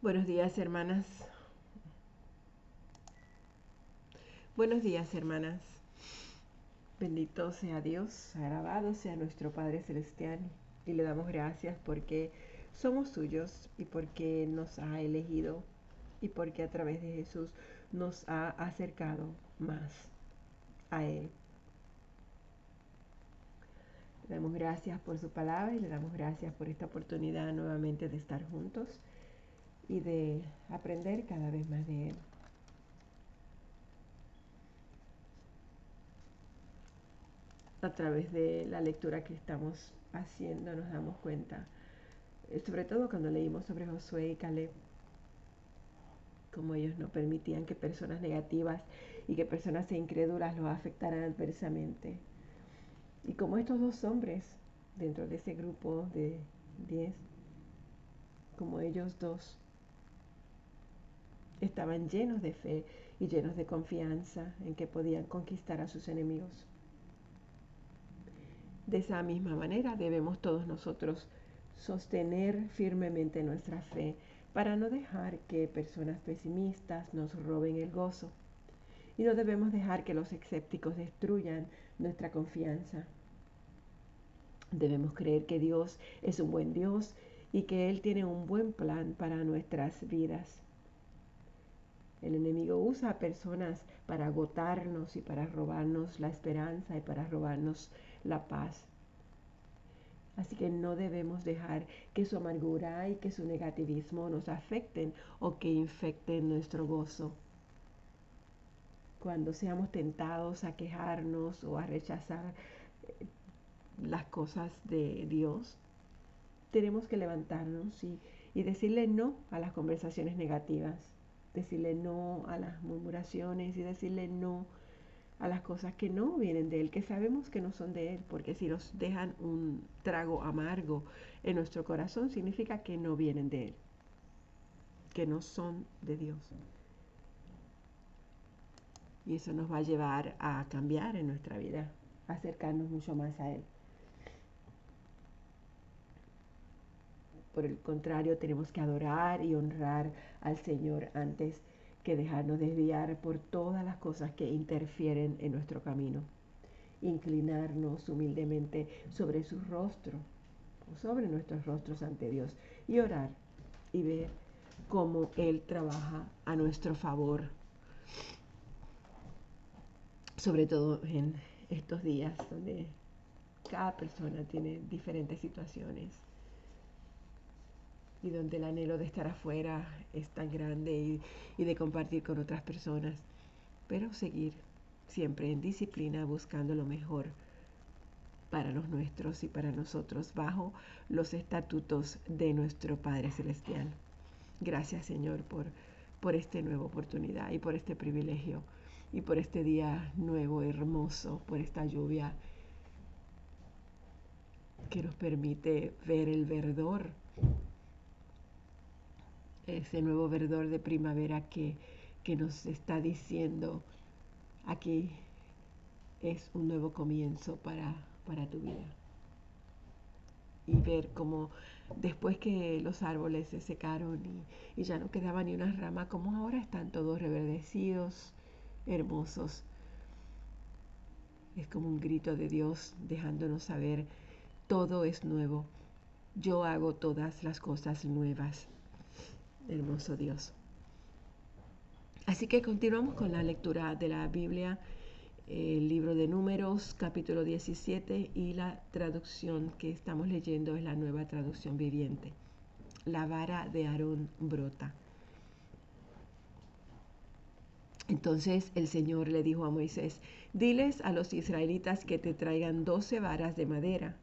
Buenos días, hermanas. Buenos días, hermanas. Bendito sea Dios, alabado sea nuestro Padre Celestial. Y le damos gracias porque somos suyos y porque nos ha elegido y porque a través de Jesús nos ha acercado más a Él. Le damos gracias por su palabra y le damos gracias por esta oportunidad nuevamente de estar juntos y de aprender cada vez más de Él. A través de la lectura que estamos haciendo nos damos cuenta, eh, sobre todo cuando leímos sobre Josué y Caleb, como ellos no permitían que personas negativas y que personas incrédulas los afectaran adversamente. Y como estos dos hombres dentro de ese grupo de 10, como ellos dos estaban llenos de fe y llenos de confianza en que podían conquistar a sus enemigos. De esa misma manera debemos todos nosotros sostener firmemente nuestra fe para no dejar que personas pesimistas nos roben el gozo. Y no debemos dejar que los escépticos destruyan nuestra confianza. Debemos creer que Dios es un buen Dios y que Él tiene un buen plan para nuestras vidas. El enemigo usa a personas para agotarnos y para robarnos la esperanza y para robarnos la paz. Así que no debemos dejar que su amargura y que su negativismo nos afecten o que infecten nuestro gozo. Cuando seamos tentados a quejarnos o a rechazar eh, las cosas de Dios, tenemos que levantarnos y, y decirle no a las conversaciones negativas decirle no a las murmuraciones y decirle no a las cosas que no vienen de Él, que sabemos que no son de Él, porque si nos dejan un trago amargo en nuestro corazón, significa que no vienen de Él, que no son de Dios. Y eso nos va a llevar a cambiar en nuestra vida, acercarnos mucho más a Él. Por el contrario, tenemos que adorar y honrar al Señor antes que dejarnos desviar por todas las cosas que interfieren en nuestro camino. Inclinarnos humildemente sobre su rostro o sobre nuestros rostros ante Dios y orar y ver cómo Él trabaja a nuestro favor. Sobre todo en estos días donde cada persona tiene diferentes situaciones y donde el anhelo de estar afuera es tan grande y, de compartir con otras personas, pero seguir siempre en disciplina buscando lo mejor para los nuestros y para nosotros bajo los estatutos de nuestro Padre Celestial. Gracias Señor por, por esta nueva oportunidad y por este privilegio y por este día nuevo, hermoso, por esta lluvia que nos permite ver el verdor ese nuevo verdor de primavera que, nos está diciendo aquí es un nuevo comienzo para, para tu vida. Y ver cómo después que los árboles se secaron y, y, ya no quedaba ni una rama, como ahora están todos reverdecidos, hermosos. Es como un grito de Dios dejándonos saber, todo es nuevo. Yo hago todas las cosas nuevas hermoso Dios. Así que continuamos con la lectura de la Biblia, el libro de números, capítulo 17, y la traducción que estamos leyendo es la nueva traducción viviente. La vara de Aarón brota. Entonces el Señor le dijo a Moisés, diles a los israelitas que te traigan doce varas de madera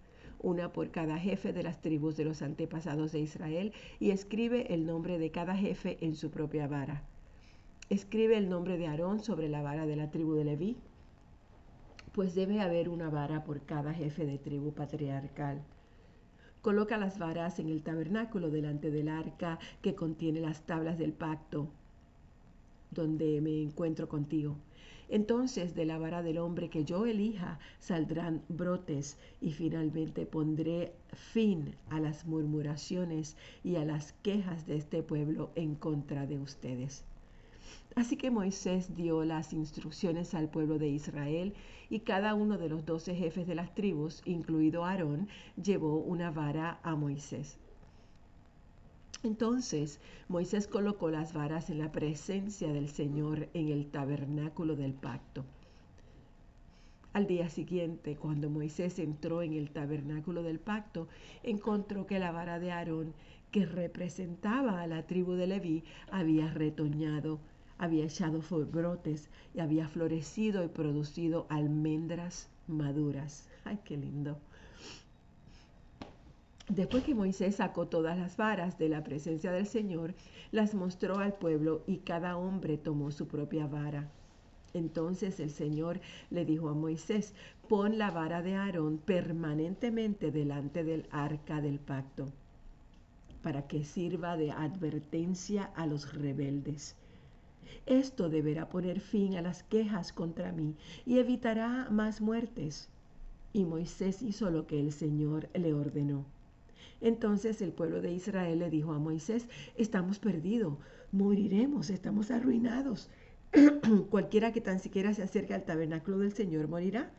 una por cada jefe de las tribus de los antepasados de Israel, y escribe el nombre de cada jefe en su propia vara. Escribe el nombre de Aarón sobre la vara de la tribu de Leví, pues debe haber una vara por cada jefe de tribu patriarcal. Coloca las varas en el tabernáculo delante del arca que contiene las tablas del pacto donde me encuentro contigo. Entonces de la vara del hombre que yo elija saldrán brotes y finalmente pondré fin a las murmuraciones y a las quejas de este pueblo en contra de ustedes. Así que Moisés dio las instrucciones al pueblo de Israel y cada uno de los doce jefes de las tribus, incluido Aarón, llevó una vara a Moisés. Entonces Moisés colocó las varas en la presencia del Señor en el tabernáculo del pacto. Al día siguiente, cuando Moisés entró en el tabernáculo del pacto, encontró que la vara de Aarón, que representaba a la tribu de Leví, había retoñado, había echado brotes y había florecido y producido almendras maduras. ¡Ay, qué lindo! Después que Moisés sacó todas las varas de la presencia del Señor, las mostró al pueblo y cada hombre tomó su propia vara. Entonces el Señor le dijo a Moisés, pon la vara de Aarón permanentemente delante del arca del pacto, para que sirva de advertencia a los rebeldes. Esto deberá poner fin a las quejas contra mí y evitará más muertes. Y Moisés hizo lo que el Señor le ordenó. Entonces el pueblo de Israel le dijo a Moisés, estamos perdidos, moriremos, estamos arruinados. Cualquiera que tan siquiera se acerque al tabernáculo del Señor morirá.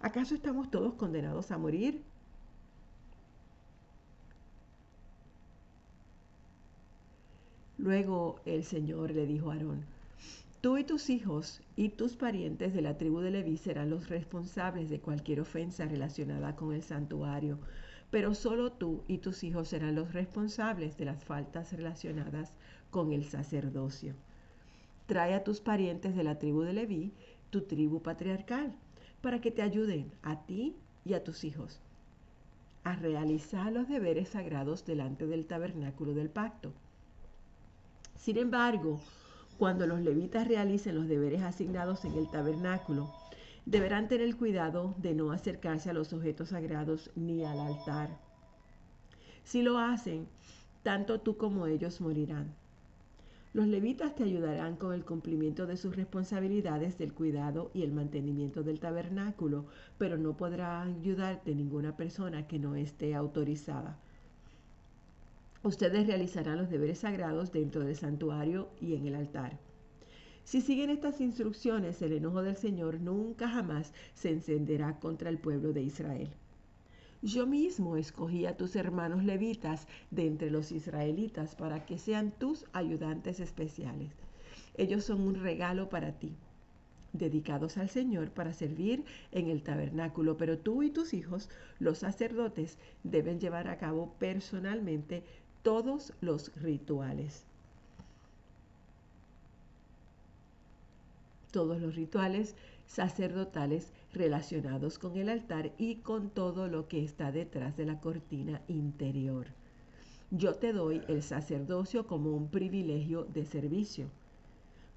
¿Acaso estamos todos condenados a morir? Luego el Señor le dijo a Aarón, Tú y tus hijos y tus parientes de la tribu de Leví serán los responsables de cualquier ofensa relacionada con el santuario pero solo tú y tus hijos serán los responsables de las faltas relacionadas con el sacerdocio. Trae a tus parientes de la tribu de Leví, tu tribu patriarcal, para que te ayuden a ti y a tus hijos a realizar los deberes sagrados delante del tabernáculo del pacto. Sin embargo, cuando los levitas realicen los deberes asignados en el tabernáculo, deberán tener cuidado de no acercarse a los objetos sagrados ni al altar. Si lo hacen, tanto tú como ellos morirán. Los levitas te ayudarán con el cumplimiento de sus responsabilidades del cuidado y el mantenimiento del tabernáculo, pero no podrá ayudarte ninguna persona que no esté autorizada. Ustedes realizarán los deberes sagrados dentro del santuario y en el altar. Si siguen estas instrucciones, el enojo del Señor nunca jamás se encenderá contra el pueblo de Israel. Yo mismo escogí a tus hermanos levitas de entre los israelitas para que sean tus ayudantes especiales. Ellos son un regalo para ti, dedicados al Señor para servir en el tabernáculo, pero tú y tus hijos, los sacerdotes, deben llevar a cabo personalmente todos los rituales. Todos los rituales sacerdotales relacionados con el altar y con todo lo que está detrás de la cortina interior. Yo te doy el sacerdocio como un privilegio de servicio.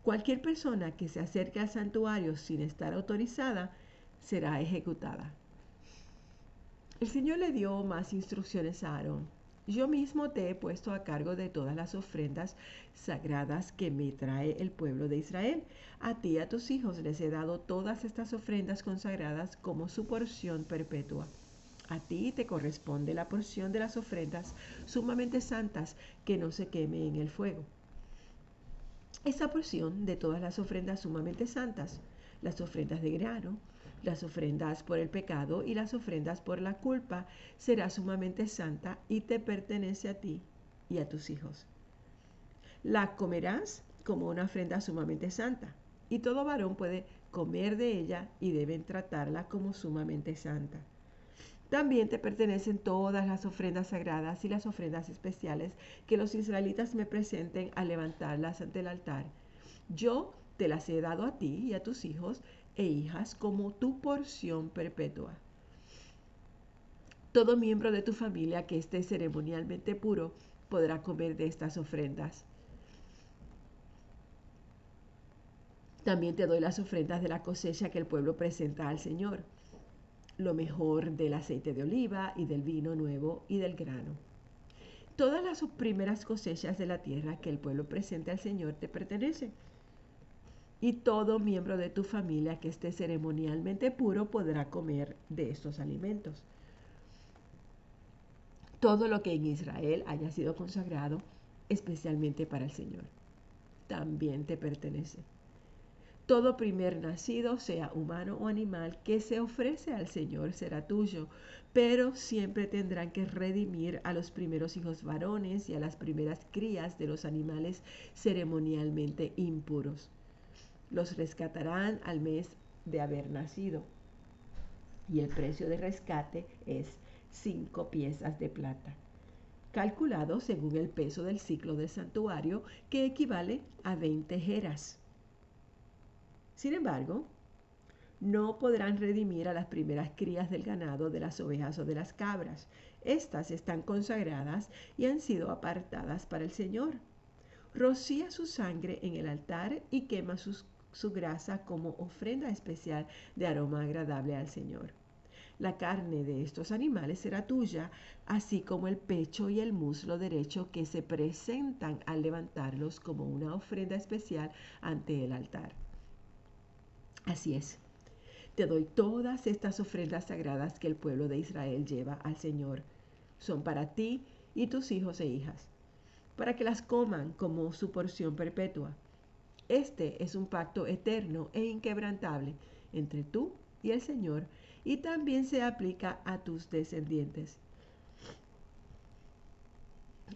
Cualquier persona que se acerque al santuario sin estar autorizada será ejecutada. El Señor le dio más instrucciones a Aarón. Yo mismo te he puesto a cargo de todas las ofrendas sagradas que me trae el pueblo de Israel. A ti y a tus hijos les he dado todas estas ofrendas consagradas como su porción perpetua. A ti te corresponde la porción de las ofrendas sumamente santas que no se queme en el fuego. Esa porción de todas las ofrendas sumamente santas, las ofrendas de grano, las ofrendas por el pecado y las ofrendas por la culpa, será sumamente santa y te pertenece a ti y a tus hijos. La comerás como una ofrenda sumamente santa, y todo varón puede comer de ella y deben tratarla como sumamente santa. También te pertenecen todas las ofrendas sagradas y las ofrendas especiales que los israelitas me presenten al levantarlas ante el altar. Yo te las he dado a ti y a tus hijos e hijas como tu porción perpetua. Todo miembro de tu familia que esté ceremonialmente puro podrá comer de estas ofrendas. También te doy las ofrendas de la cosecha que el pueblo presenta al Señor, lo mejor del aceite de oliva y del vino nuevo y del grano. Todas las primeras cosechas de la tierra que el pueblo presenta al Señor te pertenecen y todo miembro de tu familia que esté ceremonialmente puro podrá comer de estos alimentos. Todo lo que en Israel haya sido consagrado especialmente para el Señor, también te pertenece. Todo primer nacido, sea humano o animal, que se ofrece al Señor será tuyo, pero siempre tendrán que redimir a los primeros hijos varones y a las primeras crías de los animales ceremonialmente impuros los rescatarán al mes de haber nacido. Y el precio de rescate es cinco piezas de plata, calculado según el peso del ciclo del santuario, que equivale a 20 jeras. Sin embargo, no podrán redimir a las primeras crías del ganado, de las ovejas o de las cabras. Estas están consagradas y han sido apartadas para el Señor. Rocía su sangre en el altar y quema sus su grasa como ofrenda especial de aroma agradable al Señor. La carne de estos animales será tuya, así como el pecho y el muslo derecho que se presentan al levantarlos como una ofrenda especial ante el altar. Así es, te doy todas estas ofrendas sagradas que el pueblo de Israel lleva al Señor. Son para ti y tus hijos e hijas, para que las coman como su porción perpetua este es un pacto eterno e inquebrantable entre tú y el Señor y también se aplica a tus descendientes.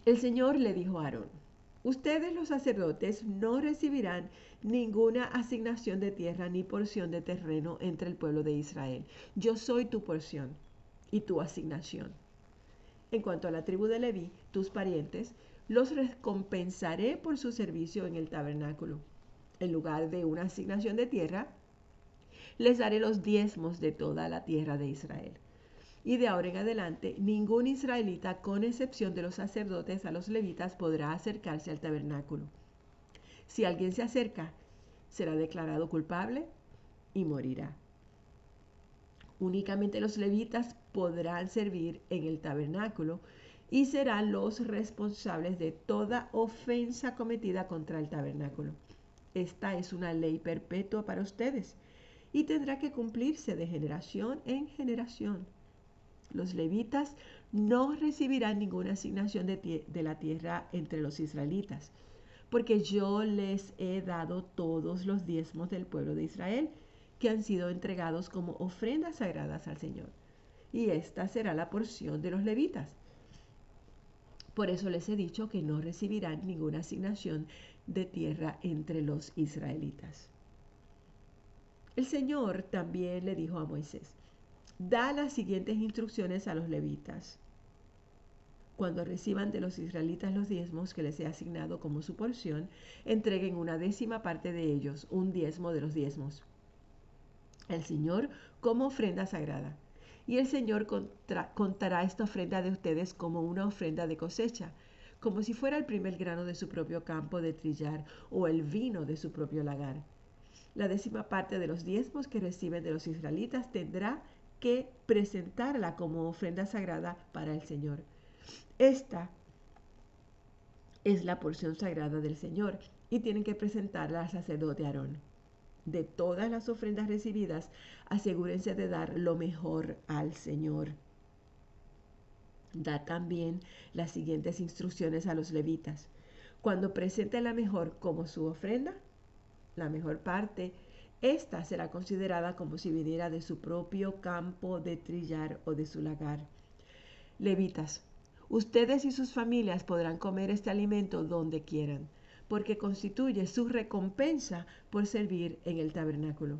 El Señor le dijo a Aarón, ustedes los sacerdotes no recibirán ninguna asignación de tierra ni porción de terreno entre el pueblo de Israel. Yo soy tu porción y tu asignación. En cuanto a la tribu de Leví, tus parientes, los recompensaré por su servicio en el tabernáculo en lugar de una asignación de tierra, les daré los diezmos de toda la tierra de Israel. Y de ahora en adelante, ningún israelita, con excepción de los sacerdotes a los levitas, podrá acercarse al tabernáculo. Si alguien se acerca, será declarado culpable y morirá. Únicamente los levitas podrán servir en el tabernáculo y serán los responsables de toda ofensa cometida contra el tabernáculo. Esta es una ley perpetua para ustedes y tendrá que cumplirse de generación en generación. Los levitas no recibirán ninguna asignación de, la tierra entre los israelitas, porque yo les he dado todos los diezmos del pueblo de Israel, que han sido entregados como ofrendas sagradas al Señor. Y esta será la porción de los levitas. Por eso les he dicho que no recibirán ninguna asignación de tierra entre los israelitas. El Señor también le dijo a Moisés, da las siguientes instrucciones a los levitas. Cuando reciban de los israelitas los diezmos que les he asignado como su porción, entreguen una décima parte de ellos, un diezmo de los diezmos, al Señor como ofrenda sagrada. Y el Señor contará esta ofrenda de ustedes como una ofrenda de cosecha, como si fuera el primer grano de su propio campo de trillar o el vino de su propio lagar. La décima parte de los diezmos que reciben de los israelitas tendrá que presentarla como ofrenda sagrada para el Señor. Esta es la porción sagrada del Señor y tienen que presentarla al sacerdote Aarón. De todas las ofrendas recibidas, asegúrense de dar lo mejor al Señor. Da también las siguientes instrucciones a los levitas. Cuando presente la mejor como su ofrenda, la mejor parte, esta será considerada como si viniera de su propio campo de trillar o de su lagar. Levitas, ustedes y sus familias podrán comer este alimento donde quieran, porque constituye su recompensa por servir en el tabernáculo.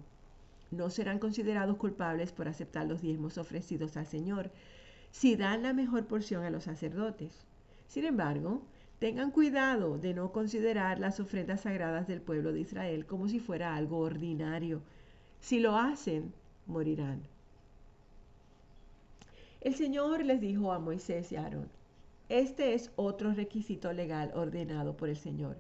No serán considerados culpables por aceptar los diezmos ofrecidos al Señor, si dan la mejor porción a los sacerdotes. Sin embargo, tengan cuidado de no considerar las ofrendas sagradas del pueblo de Israel como si fuera algo ordinario. Si lo hacen, morirán. El Señor les dijo a Moisés y a Aarón, este es otro requisito legal ordenado por el Señor.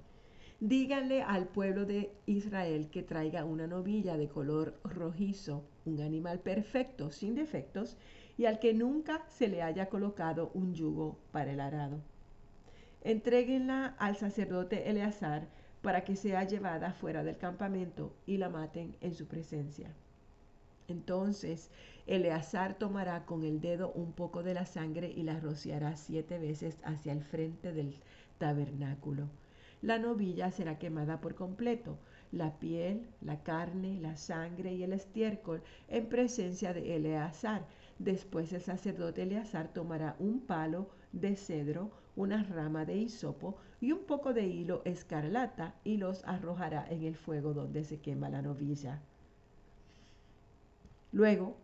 Díganle al pueblo de Israel que traiga una novilla de color rojizo, un animal perfecto, sin defectos, y al que nunca se le haya colocado un yugo para el arado. Entréguenla al sacerdote Eleazar para que sea llevada fuera del campamento y la maten en su presencia. Entonces Eleazar tomará con el dedo un poco de la sangre y la rociará siete veces hacia el frente del tabernáculo. La novilla será quemada por completo, la piel, la carne, la sangre y el estiércol en presencia de Eleazar. Después el sacerdote Eleazar tomará un palo de cedro, una rama de hisopo y un poco de hilo escarlata y los arrojará en el fuego donde se quema la novilla. Luego,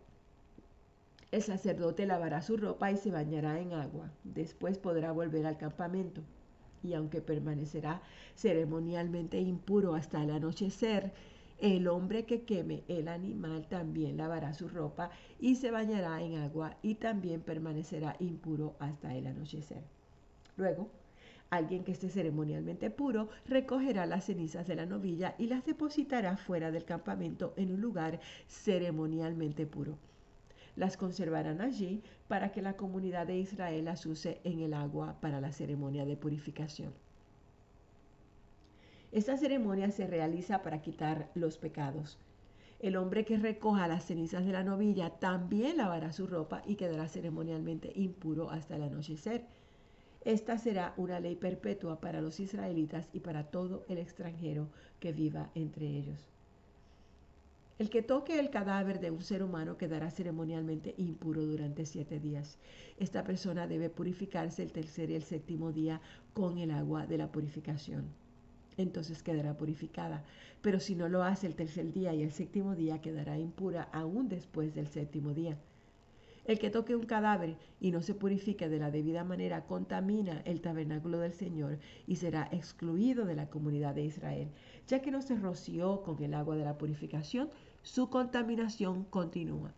el sacerdote lavará su ropa y se bañará en agua. Después podrá volver al campamento y aunque permanecerá ceremonialmente impuro hasta el anochecer, el hombre que queme el animal también lavará su ropa y se bañará en agua y también permanecerá impuro hasta el anochecer. Luego, alguien que esté ceremonialmente puro recogerá las cenizas de la novilla y las depositará fuera del campamento en un lugar ceremonialmente puro las conservarán allí para que la comunidad de Israel las use en el agua para la ceremonia de purificación. Esta ceremonia se realiza para quitar los pecados. El hombre que recoja las cenizas de la novilla también lavará su ropa y quedará ceremonialmente impuro hasta el anochecer. Esta será una ley perpetua para los israelitas y para todo el extranjero que viva entre ellos. El que toque el cadáver de un ser humano quedará ceremonialmente impuro durante siete días. Esta persona debe purificarse el tercer y el séptimo día con el agua de la purificación. Entonces quedará purificada. Pero si no lo hace el tercer día y el séptimo día, quedará impura aún después del séptimo día. El que toque un cadáver y no se purifique de la debida manera contamina el tabernáculo del Señor y será excluido de la comunidad de Israel. Ya que no se roció con el agua de la purificación, su contaminación continúa.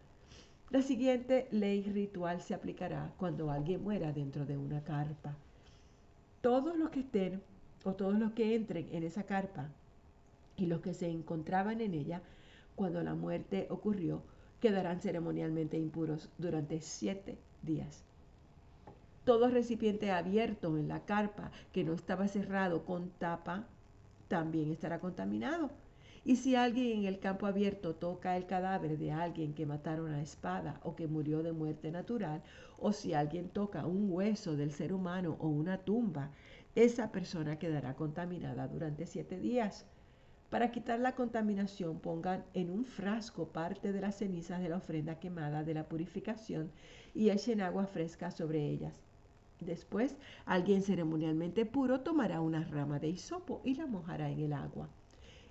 La siguiente ley ritual se aplicará cuando alguien muera dentro de una carpa. Todos los que estén o todos los que entren en esa carpa y los que se encontraban en ella cuando la muerte ocurrió quedarán ceremonialmente impuros durante siete días. Todo recipiente abierto en la carpa que no estaba cerrado con tapa también estará contaminado. Y si alguien en el campo abierto toca el cadáver de alguien que mataron a espada o que murió de muerte natural, o si alguien toca un hueso del ser humano o una tumba, esa persona quedará contaminada durante siete días. Para quitar la contaminación, pongan en un frasco parte de las cenizas de la ofrenda quemada de la purificación y echen agua fresca sobre ellas. Después, alguien ceremonialmente puro tomará una rama de hisopo y la mojará en el agua.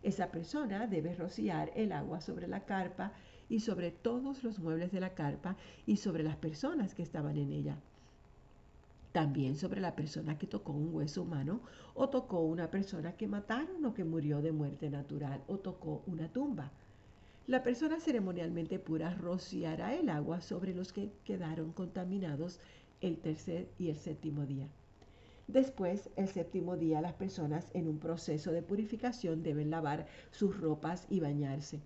Esa persona debe rociar el agua sobre la carpa y sobre todos los muebles de la carpa y sobre las personas que estaban en ella también sobre la persona que tocó un hueso humano o tocó una persona que mataron o que murió de muerte natural o tocó una tumba. La persona ceremonialmente pura rociará el agua sobre los que quedaron contaminados el tercer y el séptimo día. Después, el séptimo día, las personas en un proceso de purificación deben lavar sus ropas y bañarse.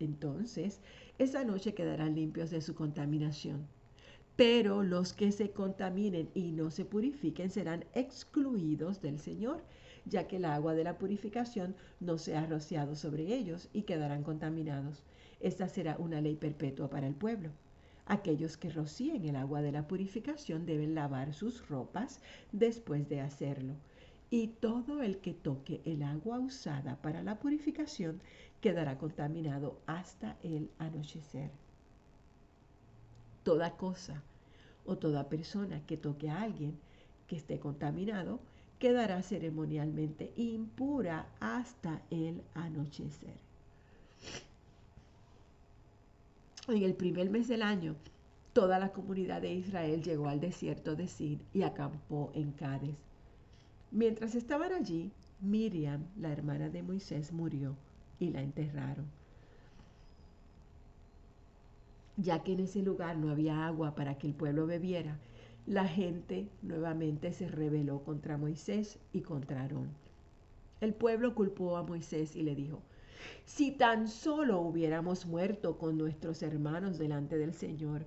Entonces, esa noche quedarán limpios de su contaminación pero los que se contaminen y no se purifiquen serán excluidos del Señor, ya que el agua de la purificación no se ha rociado sobre ellos y quedarán contaminados. Esta será una ley perpetua para el pueblo. Aquellos que rocíen el agua de la purificación deben lavar sus ropas después de hacerlo. Y todo el que toque el agua usada para la purificación quedará contaminado hasta el anochecer toda cosa o toda persona que toque a alguien que esté contaminado quedará ceremonialmente impura hasta el anochecer. En el primer mes del año, toda la comunidad de Israel llegó al desierto de Sin y acampó en Cádiz. Mientras estaban allí, Miriam, la hermana de Moisés, murió y la enterraron ya que en ese lugar no había agua para que el pueblo bebiera, la gente nuevamente se rebeló contra Moisés y contra Aarón. El pueblo culpó a Moisés y le dijo, si tan solo hubiéramos muerto con nuestros hermanos delante del Señor,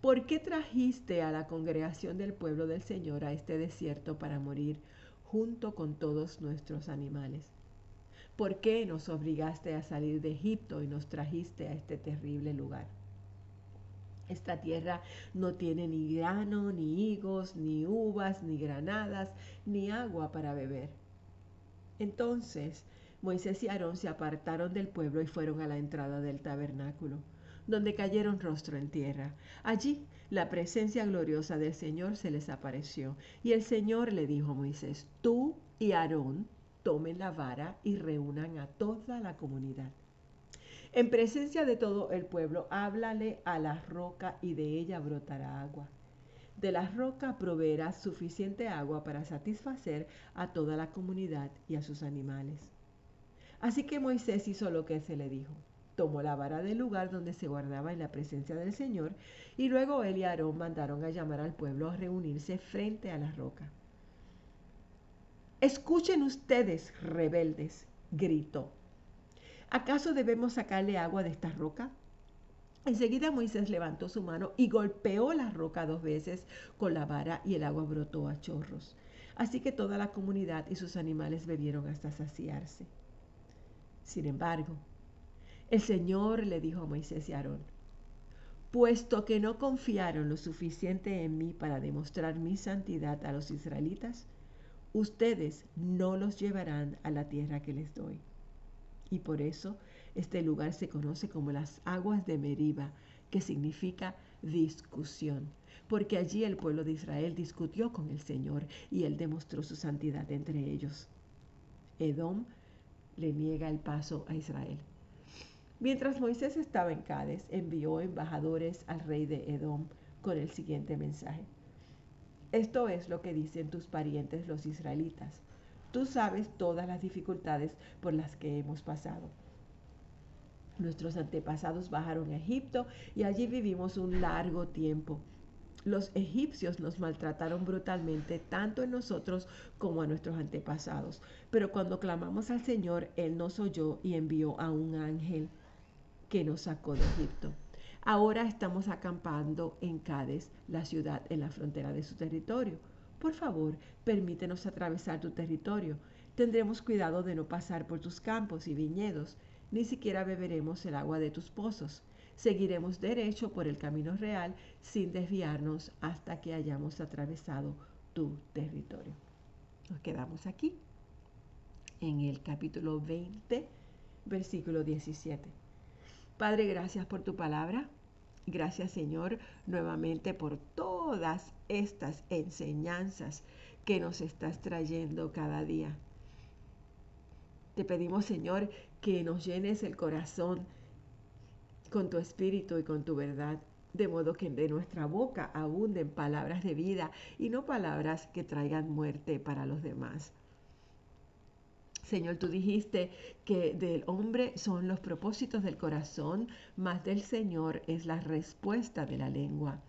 ¿por qué trajiste a la congregación del pueblo del Señor a este desierto para morir junto con todos nuestros animales. ¿Por qué nos obligaste a salir de Egipto y nos trajiste a este terrible lugar? Esta tierra no tiene ni grano, ni higos, ni uvas, ni granadas, ni agua para beber. Entonces Moisés y Aarón se apartaron del pueblo y fueron a la entrada del tabernáculo, donde cayeron rostro en tierra. Allí la presencia gloriosa del Señor se les apareció, y el Señor le dijo a Moisés, tú y Aarón tomen la vara y reúnan a toda la comunidad. En presencia de todo el pueblo, háblale a la roca y de ella brotará agua. De la roca proveerá suficiente agua para satisfacer a toda la comunidad y a sus animales. Así que Moisés hizo lo que se le dijo. Tomó la vara del lugar donde se guardaba en la presencia del Señor y luego él y Aarón mandaron a llamar al pueblo a reunirse frente a la roca. Escuchen ustedes, rebeldes, gritó. ¿Acaso debemos sacarle agua de esta roca? Enseguida Moisés levantó su mano y golpeó la roca dos veces con la vara y el agua brotó a chorros. Así que toda la comunidad y sus animales bebieron hasta saciarse. Sin embargo, el Señor le dijo a Moisés y Aarón, puesto que no confiaron lo suficiente en mí para demostrar mi santidad a los israelitas, ustedes no los llevarán a la tierra que les doy. Y por eso este lugar se conoce como las aguas de Meriba, que significa discusión, porque allí el pueblo de Israel discutió con el Señor y él demostró su santidad entre ellos. Edom le niega el paso a Israel. Mientras Moisés estaba en Cádiz, envió embajadores al rey de Edom con el siguiente mensaje. Esto es lo que dicen tus parientes los israelitas. Tú sabes todas las dificultades por las que hemos pasado. Nuestros antepasados bajaron a Egipto y allí vivimos un largo tiempo. Los egipcios nos maltrataron brutalmente tanto en nosotros como a nuestros antepasados. Pero cuando clamamos al Señor, Él nos oyó y envió a un ángel que nos sacó de Egipto. Ahora estamos acampando en Cádiz, la ciudad en la frontera de su territorio. Por favor, permítenos atravesar tu territorio. Tendremos cuidado de no pasar por tus campos y viñedos, ni siquiera beberemos el agua de tus pozos. Seguiremos derecho por el camino real sin desviarnos hasta que hayamos atravesado tu territorio. Nos quedamos aquí en el capítulo 20, versículo 17. Padre, gracias por tu palabra. Gracias Señor nuevamente por todas estas enseñanzas que nos estás trayendo cada día. Te pedimos Señor que nos llenes el corazón con tu espíritu y con tu verdad, de modo que de nuestra boca abunden palabras de vida y no palabras que traigan muerte para los demás. Señor, tú dijiste que del hombre son los propósitos del corazón, más del Señor es la respuesta de la lengua.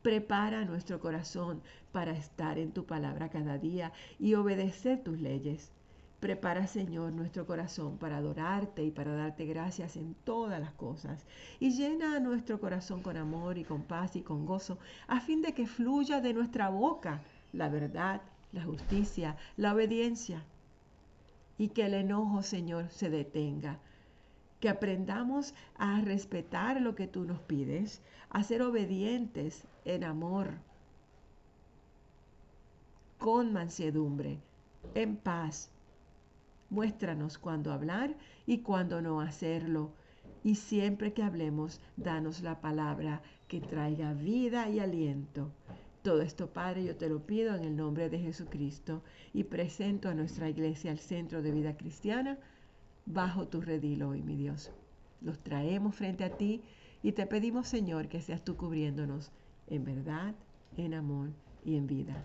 Prepara nuestro corazón para estar en tu palabra cada día y obedecer tus leyes. Prepara, Señor, nuestro corazón para adorarte y para darte gracias en todas las cosas. Y llena nuestro corazón con amor y con paz y con gozo, a fin de que fluya de nuestra boca la verdad, la justicia, la obediencia y que el enojo, Señor, se detenga. Que aprendamos a respetar lo que tú nos pides, a ser obedientes en amor, con mansedumbre, en paz. Muéstranos cuándo hablar y cuándo no hacerlo. Y siempre que hablemos, danos la palabra que traiga vida y aliento. Todo esto, Padre, yo te lo pido en el nombre de Jesucristo y presento a nuestra iglesia al centro de vida cristiana bajo tu redil hoy, mi Dios. Los traemos frente a ti y te pedimos, Señor, que seas tú cubriéndonos en verdad, en amor y en vida.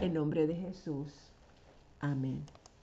En nombre de Jesús. Amén.